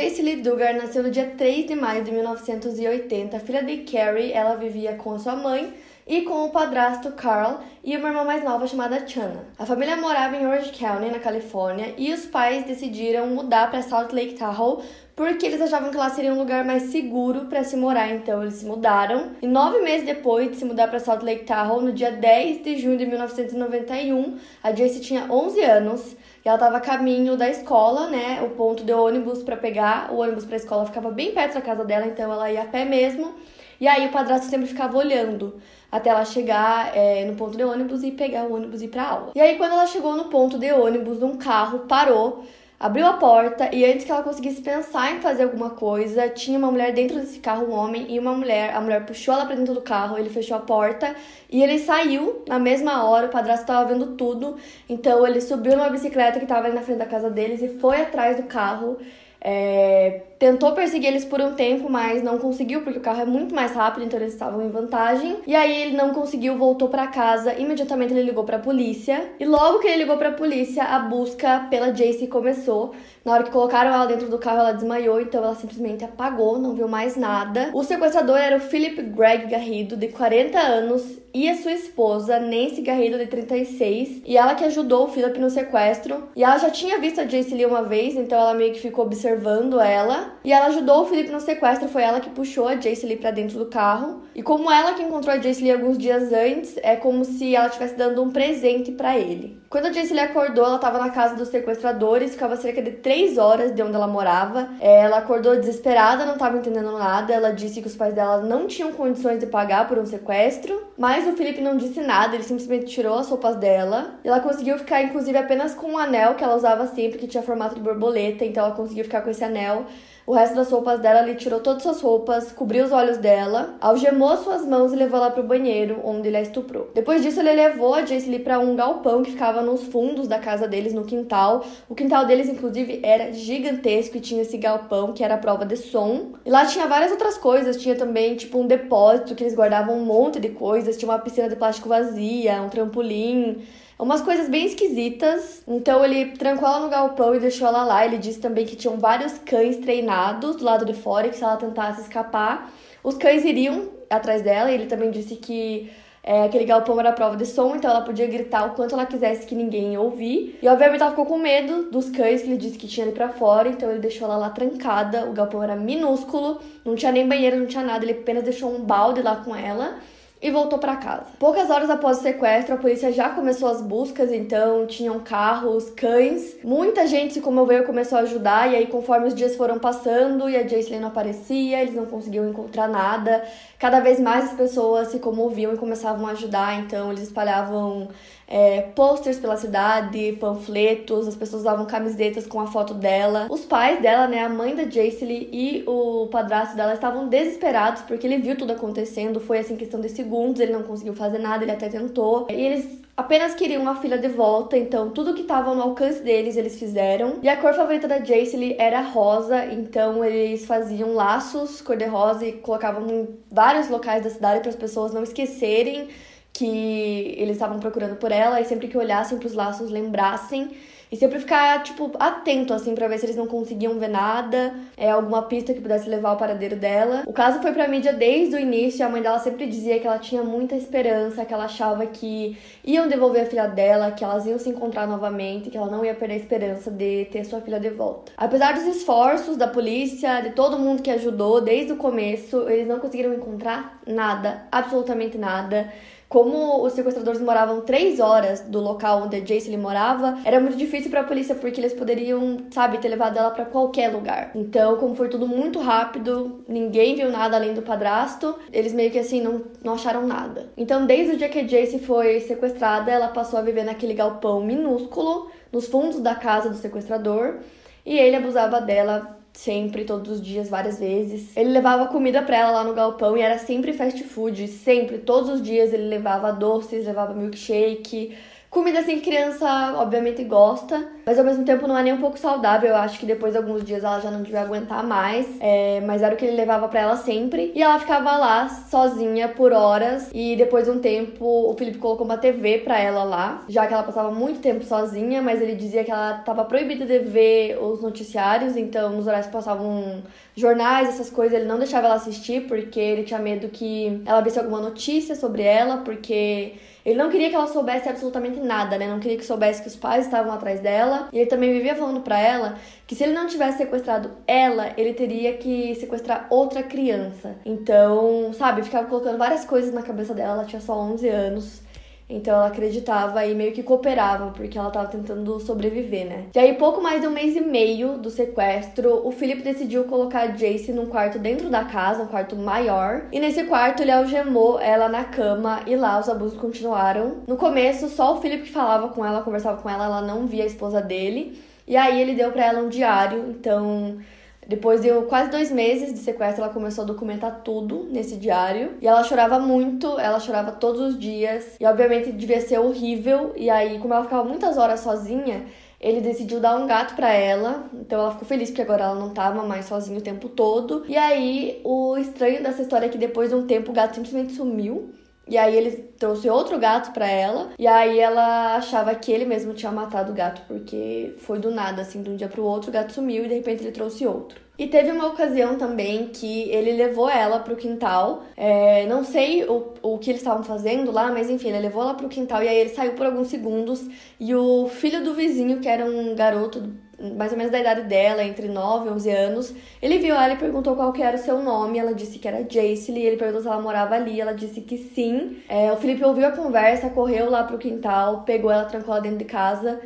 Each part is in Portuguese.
Jace Lee Duggar nasceu no dia 3 de maio de 1980. Filha de Carrie, ela vivia com a sua mãe e com o padrasto Carl e uma irmã mais nova chamada Chana. A família morava em Orange County, na Califórnia, e os pais decidiram mudar para Salt Lake Tahoe porque eles achavam que lá seria um lugar mais seguro para se morar, então eles se mudaram. E nove meses depois de se mudar para Salt Lake Tahoe, no dia 10 de junho de 1991, a Jace tinha 11 anos e ela estava a caminho da escola, né? O ponto de ônibus para pegar o ônibus para a escola ficava bem perto da casa dela, então ela ia a pé mesmo. E aí o padrasto sempre ficava olhando até ela chegar é, no ponto de ônibus e pegar o ônibus e ir pra aula. E aí quando ela chegou no ponto de ônibus, um carro parou abriu a porta e antes que ela conseguisse pensar em fazer alguma coisa, tinha uma mulher dentro desse carro, um homem e uma mulher. A mulher puxou ela para dentro do carro, ele fechou a porta e ele saiu na mesma hora. O padrasto estava vendo tudo, então ele subiu numa bicicleta que estava ali na frente da casa deles e foi atrás do carro. É, tentou perseguir eles por um tempo, mas não conseguiu porque o carro é muito mais rápido, então eles estavam em vantagem. E aí ele não conseguiu, voltou para casa. Imediatamente ele ligou para a polícia. E logo que ele ligou para a polícia, a busca pela Jace começou. Na hora que colocaram ela dentro do carro, ela desmaiou, então ela simplesmente apagou, não viu mais nada. O sequestrador era o Philip Greg Garrido, de 40 anos, e a sua esposa, Nancy Garrido, de 36, e ela que ajudou o Philip no sequestro. E ela já tinha visto a Jace Lee uma vez, então ela meio que ficou observando ela. E ela ajudou o Philip no sequestro, foi ela que puxou a Jace Lee pra dentro do carro. E como ela que encontrou a Jace Lee alguns dias antes, é como se ela estivesse dando um presente para ele. Quando a Jace Lee acordou, ela estava na casa dos sequestradores, ficava cerca de 3 horas de onde ela morava. É, ela acordou desesperada, não estava entendendo nada. Ela disse que os pais dela não tinham condições de pagar por um sequestro. Mas o Felipe não disse nada, ele simplesmente tirou as roupas dela. Ela conseguiu ficar, inclusive, apenas com um anel que ela usava sempre, que tinha formato de borboleta. Então ela conseguiu ficar com esse anel. O resto das roupas dela, ele tirou todas as roupas, cobriu os olhos dela, algemou suas mãos e levou ela pro banheiro, onde ele a estuprou. Depois disso, ele levou a Jace Lee pra um galpão que ficava nos fundos da casa deles, no quintal. O quintal deles, inclusive, era gigantesco e tinha esse galpão que era a prova de som. E lá tinha várias outras coisas, tinha também, tipo, um depósito que eles guardavam um monte de coisas, tinha uma piscina de plástico vazia, um trampolim umas coisas bem esquisitas. Então ele trancou ela no galpão e deixou ela lá. Ele disse também que tinham vários cães treinados do lado de fora e que se ela tentasse escapar, os cães iriam atrás dela. Ele também disse que é, aquele galpão era prova de som, então ela podia gritar o quanto ela quisesse que ninguém ia ouvir. E obviamente ela ficou com medo dos cães que ele disse que tinha ali pra fora, então ele deixou ela lá trancada. O galpão era minúsculo, não tinha nem banheiro, não tinha nada, ele apenas deixou um balde lá com ela e voltou para casa. Poucas horas após o sequestro, a polícia já começou as buscas, então tinham carros, cães. Muita gente se comoveu e começou a ajudar, e aí conforme os dias foram passando e a Jacelyn não aparecia, eles não conseguiam encontrar nada, cada vez mais as pessoas se comoviam e começavam a ajudar, então eles espalhavam é, posters pela cidade, panfletos, as pessoas usavam camisetas com a foto dela. Os pais dela, né, a mãe da Jacely e o padrasto dela estavam desesperados porque ele viu tudo acontecendo, foi assim questão de segundos, ele não conseguiu fazer nada, ele até tentou. E eles apenas queriam a filha de volta, então tudo que estava no alcance deles eles fizeram. E a cor favorita da Jacely era rosa, então eles faziam laços cor-de-rosa e colocavam em vários locais da cidade para as pessoas não esquecerem que eles estavam procurando por ela e sempre que olhassem para os laços lembrassem e sempre ficar, tipo, atento, assim, para ver se eles não conseguiam ver nada, é, alguma pista que pudesse levar ao paradeiro dela. O caso foi pra mídia desde o início, a mãe dela sempre dizia que ela tinha muita esperança, que ela achava que iam devolver a filha dela, que elas iam se encontrar novamente, que ela não ia perder a esperança de ter sua filha de volta. Apesar dos esforços da polícia, de todo mundo que ajudou desde o começo, eles não conseguiram encontrar nada, absolutamente nada. Como os sequestradores moravam três horas do local onde a Jace morava, era muito difícil para a polícia porque eles poderiam, sabe, ter levado ela para qualquer lugar. Então, como foi tudo muito rápido, ninguém viu nada além do padrasto, eles meio que assim não, não acharam nada. Então, desde o dia que a Jace foi sequestrada, ela passou a viver naquele galpão minúsculo nos fundos da casa do sequestrador e ele abusava dela sempre, todos os dias, várias vezes. Ele levava comida pra ela lá no galpão e era sempre fast food, sempre, todos os dias ele levava doces, levava milkshake Comida assim que criança obviamente gosta, mas ao mesmo tempo não é nem um pouco saudável. Eu acho que depois de alguns dias ela já não devia aguentar mais. É, mas era o que ele levava para ela sempre. E ela ficava lá sozinha por horas. E depois de um tempo, o Felipe colocou uma TV pra ela lá, já que ela passava muito tempo sozinha, mas ele dizia que ela tava proibida de ver os noticiários, então nos horários que passavam jornais, essas coisas, ele não deixava ela assistir porque ele tinha medo que ela visse alguma notícia sobre ela, porque ele não queria que ela soubesse absolutamente nada, né? Não queria que soubesse que os pais estavam atrás dela. E ele também vivia falando para ela que se ele não tivesse sequestrado ela, ele teria que sequestrar outra criança. Então, sabe, ficava colocando várias coisas na cabeça dela. Ela tinha só 11 anos. Então ela acreditava e meio que cooperava, porque ela tava tentando sobreviver, né? E aí, pouco mais de um mês e meio do sequestro, o Philip decidiu colocar Jace num quarto dentro da casa, um quarto maior. E nesse quarto ele algemou ela na cama e lá os abusos continuaram. No começo, só o Philip que falava com ela, conversava com ela, ela não via a esposa dele. E aí ele deu para ela um diário, então depois de quase dois meses de sequestro, ela começou a documentar tudo nesse diário. E ela chorava muito, ela chorava todos os dias. E obviamente devia ser horrível. E aí, como ela ficava muitas horas sozinha, ele decidiu dar um gato para ela, então ela ficou feliz porque agora ela não tava mais sozinha o tempo todo. E aí, o estranho dessa história é que depois de um tempo o gato simplesmente sumiu. E aí ele trouxe outro gato para ela. E aí ela achava que ele mesmo tinha matado o gato, porque foi do nada, assim, de um dia pro outro, o gato sumiu e de repente ele trouxe outro. E teve uma ocasião também que ele levou ela pro quintal. É, não sei o, o que eles estavam fazendo lá, mas enfim, ele levou ela pro quintal e aí ele saiu por alguns segundos. E o filho do vizinho, que era um garoto mais ou menos da idade dela, entre 9 e 11 anos. Ele viu ela e perguntou qual que era o seu nome. Ela disse que era Jacely. Ele perguntou se ela morava ali. Ela disse que sim. É, o Felipe ouviu a conversa, correu lá pro quintal, pegou ela, trancou ela dentro de casa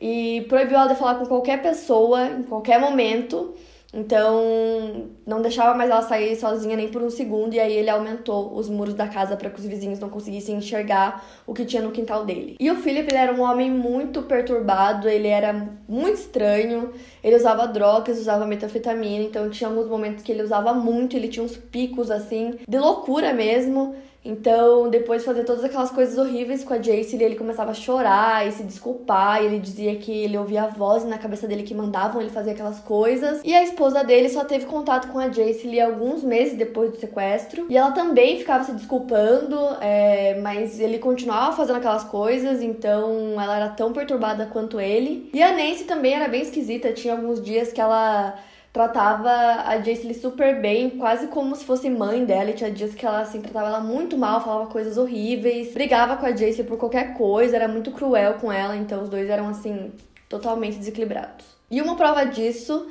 e proibiu ela de falar com qualquer pessoa em qualquer momento. Então, não deixava mais ela sair sozinha nem por um segundo, e aí ele aumentou os muros da casa para que os vizinhos não conseguissem enxergar o que tinha no quintal dele. E o Philip, ele era um homem muito perturbado, ele era muito estranho, ele usava drogas, usava metafetamina, então tinha alguns momentos que ele usava muito, ele tinha uns picos assim, de loucura mesmo. Então, depois de fazer todas aquelas coisas horríveis com a Jace, ele começava a chorar e se desculpar. E ele dizia que ele ouvia vozes na cabeça dele que mandavam ele fazer aquelas coisas. E a esposa dele só teve contato com a Jace alguns meses depois do sequestro. E ela também ficava se desculpando, é, mas ele continuava fazendo aquelas coisas. Então, ela era tão perturbada quanto ele. E a Nancy também era bem esquisita. Tinha alguns dias que ela tratava a Jace super bem, quase como se fosse mãe dela. E tinha dias que ela assim tratava ela muito mal, falava coisas horríveis, brigava com a Jace por qualquer coisa, era muito cruel com ela, então os dois eram assim totalmente desequilibrados. E uma prova disso,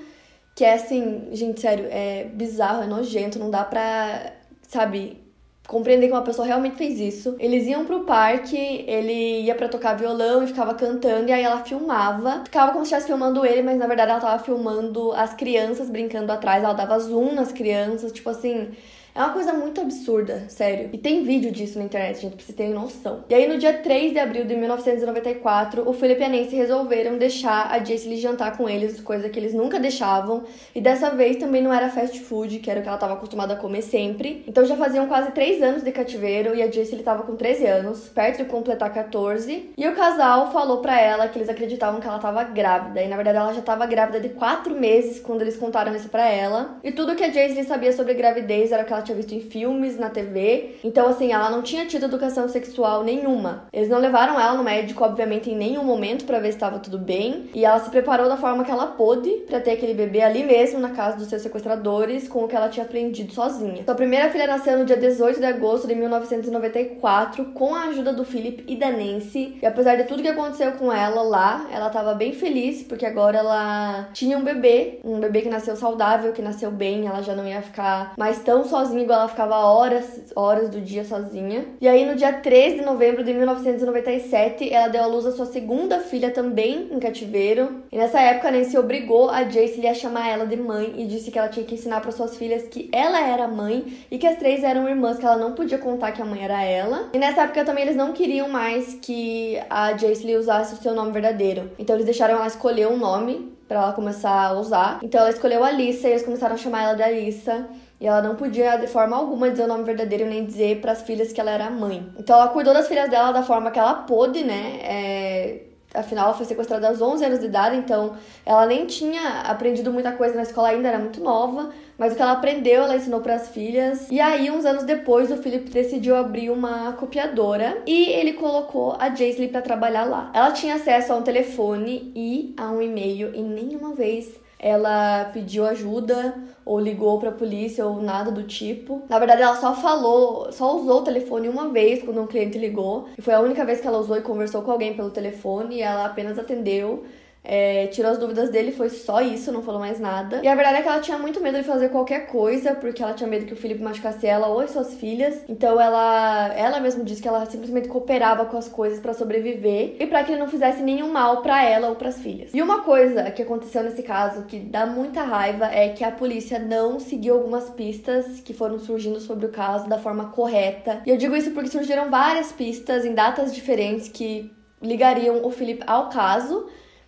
que é assim, gente, sério, é bizarro, é nojento, não dá pra, sabe, compreender que uma pessoa realmente fez isso. Eles iam pro parque, ele ia para tocar violão e ficava cantando, e aí ela filmava. Ficava como se estivesse filmando ele, mas na verdade ela tava filmando as crianças brincando atrás, ela dava zoom nas crianças, tipo assim. É uma coisa muito absurda, sério. E tem vídeo disso na internet, gente, pra vocês terem noção. E aí, no dia 3 de abril de 1994, o Philip e a Nancy resolveram deixar a Jace jantar com eles, coisa que eles nunca deixavam. E dessa vez também não era fast food, que era o que ela estava acostumada a comer sempre. Então já faziam quase 3 anos de cativeiro e a Jace estava com 13 anos, perto de completar 14. E o casal falou para ela que eles acreditavam que ela estava grávida. E na verdade ela já estava grávida de 4 meses quando eles contaram isso para ela. E tudo que a Jace sabia sobre gravidez era que ela tinha visto em filmes, na TV. Então, assim, ela não tinha tido educação sexual nenhuma. Eles não levaram ela no médico, obviamente, em nenhum momento para ver se estava tudo bem. E ela se preparou da forma que ela pôde para ter aquele bebê ali mesmo, na casa dos seus sequestradores, com o que ela tinha aprendido sozinha. Sua primeira filha nasceu no dia 18 de agosto de 1994, com a ajuda do Philip e da Nancy. E apesar de tudo que aconteceu com ela lá, ela estava bem feliz, porque agora ela tinha um bebê, um bebê que nasceu saudável, que nasceu bem, ela já não ia ficar mais tão sozinha igual ela ficava horas, horas do dia sozinha. E aí no dia 3 de novembro de 1997, ela deu à luz a sua segunda filha também em cativeiro. E nessa época, Nancy obrigou a Jace a chamar ela de mãe e disse que ela tinha que ensinar para suas filhas que ela era mãe e que as três eram irmãs, que ela não podia contar que a mãe era ela. E nessa época também eles não queriam mais que a Jace usasse o seu nome verdadeiro. Então eles deixaram ela escolher um nome para ela começar a usar. Então ela escolheu Alissa e eles começaram a chamar ela de Alissa. E ela não podia, de forma alguma, dizer o nome verdadeiro nem dizer para as filhas que ela era mãe. Então ela cuidou das filhas dela da forma que ela pôde, né? É... Afinal, ela foi sequestrada aos 11 anos de idade, então ela nem tinha aprendido muita coisa na escola ainda, era muito nova. Mas o que ela aprendeu, ela ensinou para as filhas. E aí, uns anos depois, o Philip decidiu abrir uma copiadora e ele colocou a Jaisley para trabalhar lá. Ela tinha acesso a um telefone e a um e-mail e nenhuma vez ela pediu ajuda ou ligou para a polícia ou nada do tipo. Na verdade, ela só falou, só usou o telefone uma vez quando um cliente ligou. E foi a única vez que ela usou e conversou com alguém pelo telefone e ela apenas atendeu é, tirou as dúvidas dele, foi só isso, não falou mais nada. E a verdade é que ela tinha muito medo de fazer qualquer coisa, porque ela tinha medo que o Felipe machucasse ela ou as suas filhas. Então ela, ela mesma disse que ela simplesmente cooperava com as coisas para sobreviver e para que ele não fizesse nenhum mal para ela ou para as filhas. E uma coisa que aconteceu nesse caso que dá muita raiva é que a polícia não seguiu algumas pistas que foram surgindo sobre o caso da forma correta. E eu digo isso porque surgiram várias pistas em datas diferentes que ligariam o Felipe ao caso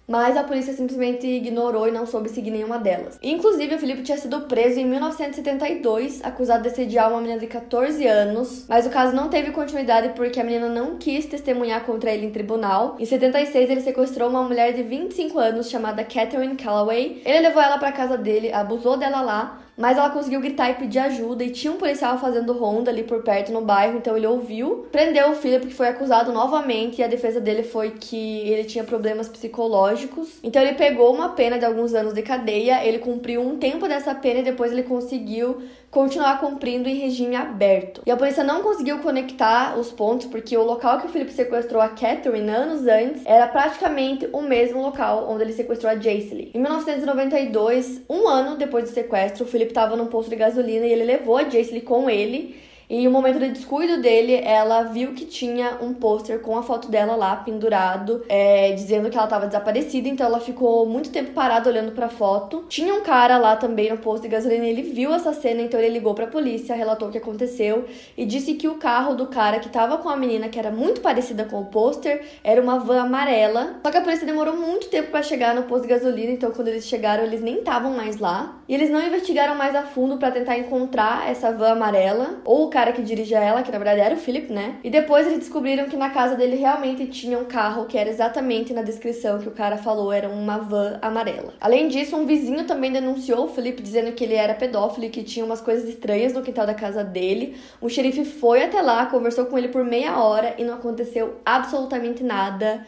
mas a polícia simplesmente ignorou e não soube seguir nenhuma delas. Inclusive, o Felipe tinha sido preso em 1972, acusado de assediar uma menina de 14 anos, mas o caso não teve continuidade porque a menina não quis testemunhar contra ele em tribunal. Em 76, ele sequestrou uma mulher de 25 anos chamada Catherine Calloway. Ele levou ela para casa dele, abusou dela lá, mas ela conseguiu gritar e pedir ajuda e tinha um policial fazendo ronda ali por perto no bairro, então ele ouviu, prendeu o Philip que foi acusado novamente e a defesa dele foi que ele tinha problemas psicológicos. Então ele pegou uma pena de alguns anos de cadeia, ele cumpriu um tempo dessa pena e depois ele conseguiu continuar cumprindo em regime aberto. E a polícia não conseguiu conectar os pontos porque o local que o Philip sequestrou a Catherine anos antes era praticamente o mesmo local onde ele sequestrou a Jacely. Em 1992, um ano depois do sequestro, o Philip estava num posto de gasolina e ele levou a Jacely com ele e um momento de descuido dele, ela viu que tinha um pôster com a foto dela lá pendurado, é, dizendo que ela estava desaparecida. Então ela ficou muito tempo parada olhando para a foto. Tinha um cara lá também no posto de gasolina, ele viu essa cena, então ele ligou para a polícia, relatou o que aconteceu e disse que o carro do cara que estava com a menina, que era muito parecida com o pôster, era uma van amarela. Só que a polícia demorou muito tempo para chegar no posto de gasolina, então quando eles chegaram, eles nem estavam mais lá. E eles não investigaram mais a fundo para tentar encontrar essa van amarela ou o cara que dirigia ela, que na verdade era o Philip, né? E depois eles descobriram que na casa dele realmente tinha um carro que era exatamente na descrição que o cara falou, era uma van amarela. Além disso, um vizinho também denunciou o Philip dizendo que ele era pedófilo e que tinha umas coisas estranhas no quintal da casa dele. O xerife foi até lá, conversou com ele por meia hora e não aconteceu absolutamente nada.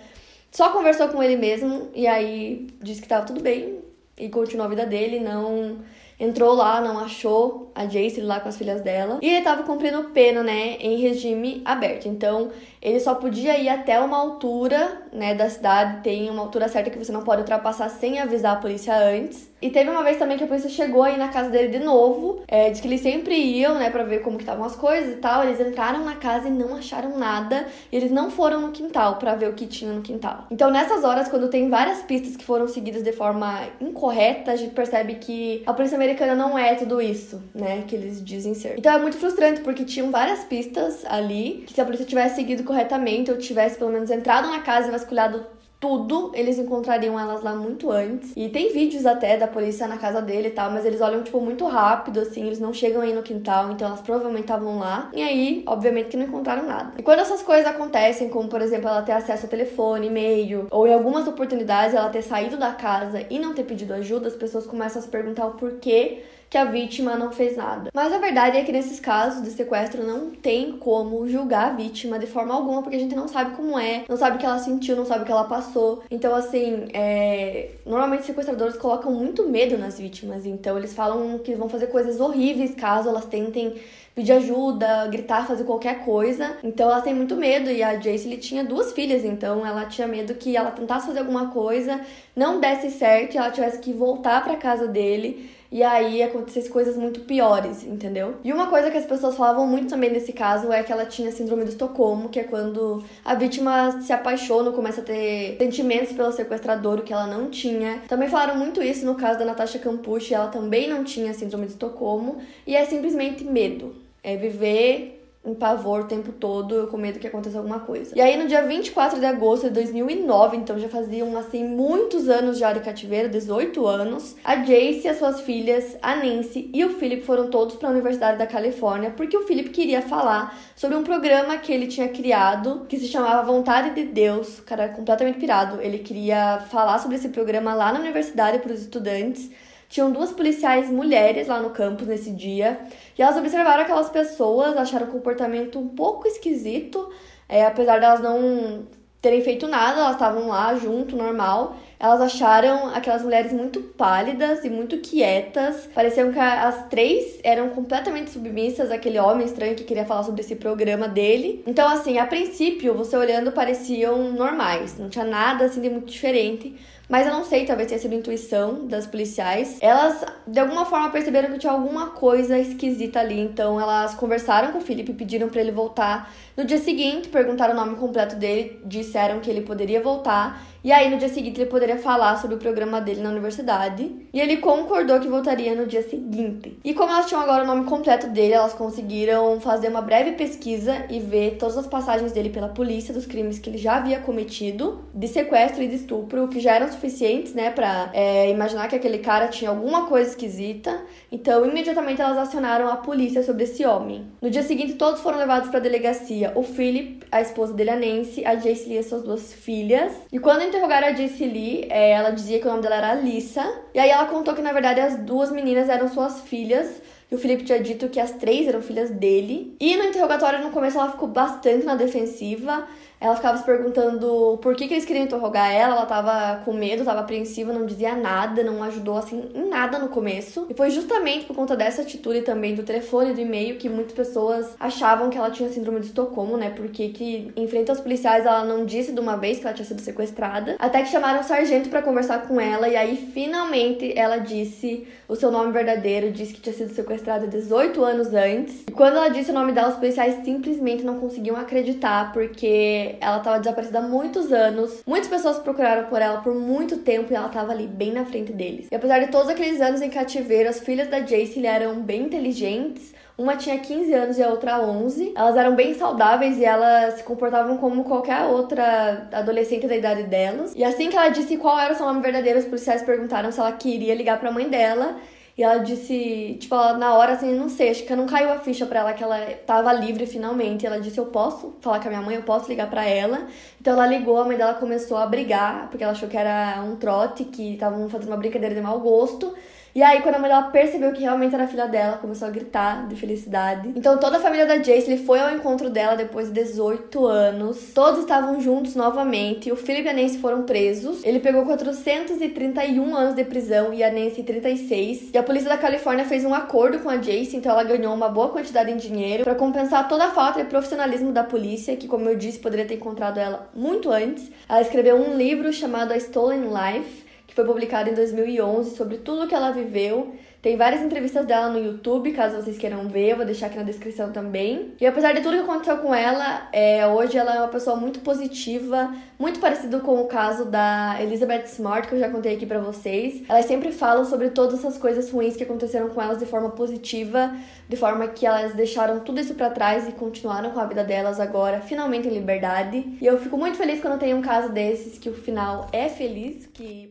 Só conversou com ele mesmo e aí disse que tava tudo bem e continuou a vida dele, não entrou lá, não achou a Jace lá com as filhas dela. E ele tava cumprindo pena, né, em regime aberto. Então, ele só podia ir até uma altura, né, da cidade, tem uma altura certa que você não pode ultrapassar sem avisar a polícia antes. E teve uma vez também que a polícia chegou aí na casa dele de novo. É, diz que eles sempre iam, né, pra ver como que estavam as coisas e tal. Eles entraram na casa e não acharam nada. E eles não foram no quintal para ver o que tinha no quintal. Então, nessas horas, quando tem várias pistas que foram seguidas de forma incorreta, a gente percebe que a polícia americana não é tudo isso, né, que eles dizem ser. Então é muito frustrante porque tinham várias pistas ali que se a polícia tivesse seguido corretamente ou tivesse pelo menos entrado na casa e vasculhado tudo, eles encontrariam elas lá muito antes. E tem vídeos até da polícia na casa dele e tal, mas eles olham, tipo, muito rápido, assim, eles não chegam aí no quintal, então elas provavelmente estavam lá. E aí, obviamente, que não encontraram nada. E quando essas coisas acontecem, como por exemplo, ela ter acesso a telefone, e-mail, ou em algumas oportunidades ela ter saído da casa e não ter pedido ajuda, as pessoas começam a se perguntar o porquê que a vítima não fez nada. Mas a verdade é que nesses casos de sequestro não tem como julgar a vítima de forma alguma, porque a gente não sabe como é, não sabe o que ela sentiu, não sabe o que ela passou. Então, assim, é... normalmente sequestradores colocam muito medo nas vítimas, então eles falam que vão fazer coisas horríveis caso elas tentem pedir ajuda, gritar, fazer qualquer coisa. Então ela tem muito medo e a Jace tinha duas filhas, então ela tinha medo que ela tentasse fazer alguma coisa, não desse certo e ela tivesse que voltar para casa dele e aí acontecesse coisas muito piores, entendeu? E uma coisa que as pessoas falavam muito também nesse caso é que ela tinha síndrome do Estocolmo, que é quando a vítima se apaixona, começa a ter sentimentos pelo sequestrador, o que ela não tinha. Também falaram muito isso no caso da Natasha Campucci, ela também não tinha síndrome do Estocolmo, e é simplesmente medo. É viver um pavor o tempo todo, com medo que aconteça alguma coisa. E aí, no dia 24 de agosto de 2009, então já faziam, assim, muitos anos já de cativeiro, 18 anos, a Jace as suas filhas, a Nancy e o Philip foram todos para a Universidade da Califórnia, porque o Philip queria falar sobre um programa que ele tinha criado, que se chamava Vontade de Deus, o cara era completamente pirado, ele queria falar sobre esse programa lá na universidade para os estudantes, tinham duas policiais mulheres lá no campus nesse dia e elas observaram aquelas pessoas, acharam o comportamento um pouco esquisito, é, apesar delas não terem feito nada, elas estavam lá junto, normal. Elas acharam aquelas mulheres muito pálidas e muito quietas. Pareciam que as três eram completamente submissas àquele homem estranho que queria falar sobre esse programa dele. Então, assim, a princípio, você olhando, pareciam normais, não tinha nada assim de muito diferente. Mas eu não sei, talvez tenha sido intuição das policiais. Elas, de alguma forma, perceberam que tinha alguma coisa esquisita ali. Então, elas conversaram com o Felipe, pediram para ele voltar. No dia seguinte, perguntaram o nome completo dele, disseram que ele poderia voltar. E aí, no dia seguinte, ele poderia falar sobre o programa dele na universidade. E ele concordou que voltaria no dia seguinte. E como elas tinham agora o nome completo dele, elas conseguiram fazer uma breve pesquisa e ver todas as passagens dele pela polícia dos crimes que ele já havia cometido, de sequestro e de estupro, que já eram suficientes, né, pra é, imaginar que aquele cara tinha alguma coisa esquisita. Então, imediatamente elas acionaram a polícia sobre esse homem. No dia seguinte, todos foram levados para a delegacia. O Philip, a esposa dele, a Nancy, a Jace e suas duas filhas. E quando interrogaram a Jace Lee, é, ela dizia que o nome dela era Alissa. E aí ela contou que, na verdade, as duas meninas eram suas filhas. E o Felipe tinha dito que as três eram filhas dele. E no interrogatório, no começo, ela ficou bastante na defensiva. Ela ficava se perguntando por que, que eles queriam interrogar ela, ela tava com medo, tava apreensiva, não dizia nada, não ajudou assim em nada no começo. E foi justamente por conta dessa atitude também do telefone do e-mail que muitas pessoas achavam que ela tinha síndrome de Estocolmo, né? Porque que em frente aos policiais ela não disse de uma vez que ela tinha sido sequestrada, até que chamaram o sargento para conversar com ela e aí finalmente ela disse o seu nome verdadeiro, disse que tinha sido sequestrada 18 anos antes. E quando ela disse o nome dela, os policiais simplesmente não conseguiam acreditar porque ela estava desaparecida há muitos anos. Muitas pessoas procuraram por ela por muito tempo e ela estava ali bem na frente deles. E apesar de todos aqueles anos em cativeiro, as filhas da Jace eram bem inteligentes. Uma tinha 15 anos e a outra 11. Elas eram bem saudáveis e elas se comportavam como qualquer outra adolescente da idade delas. E assim que ela disse qual era o seu nome verdadeiro, os policiais perguntaram se ela queria ligar para a mãe dela. E ela disse, tipo, ela, na hora, assim, não sei, acho que não caiu a ficha pra ela que ela tava livre finalmente. Ela disse, eu posso falar com a minha mãe, eu posso ligar pra ela. Então ela ligou, a mãe dela começou a brigar, porque ela achou que era um trote, que estavam fazendo uma brincadeira de mau gosto. E aí, quando a mãe dela percebeu que realmente era filha dela, começou a gritar de felicidade. Então, toda a família da Jace foi ao encontro dela depois de 18 anos. Todos estavam juntos novamente. O Philip e a Nancy foram presos. Ele pegou 431 anos de prisão e a Nancy 36. E a polícia da Califórnia fez um acordo com a Jace, então ela ganhou uma boa quantidade em dinheiro para compensar toda a falta de profissionalismo da polícia, que, como eu disse, poderia ter encontrado ela muito antes. Ela escreveu um livro chamado A Stolen Life que foi publicado em 2011 sobre tudo que ela viveu. Tem várias entrevistas dela no YouTube, caso vocês queiram ver, eu vou deixar aqui na descrição também. E apesar de tudo que aconteceu com ela, é, hoje ela é uma pessoa muito positiva, muito parecido com o caso da Elizabeth Smart, que eu já contei aqui para vocês. Elas sempre falam sobre todas essas coisas ruins que aconteceram com elas de forma positiva, de forma que elas deixaram tudo isso para trás e continuaram com a vida delas agora, finalmente em liberdade. E eu fico muito feliz quando tem um caso desses que o final é feliz, que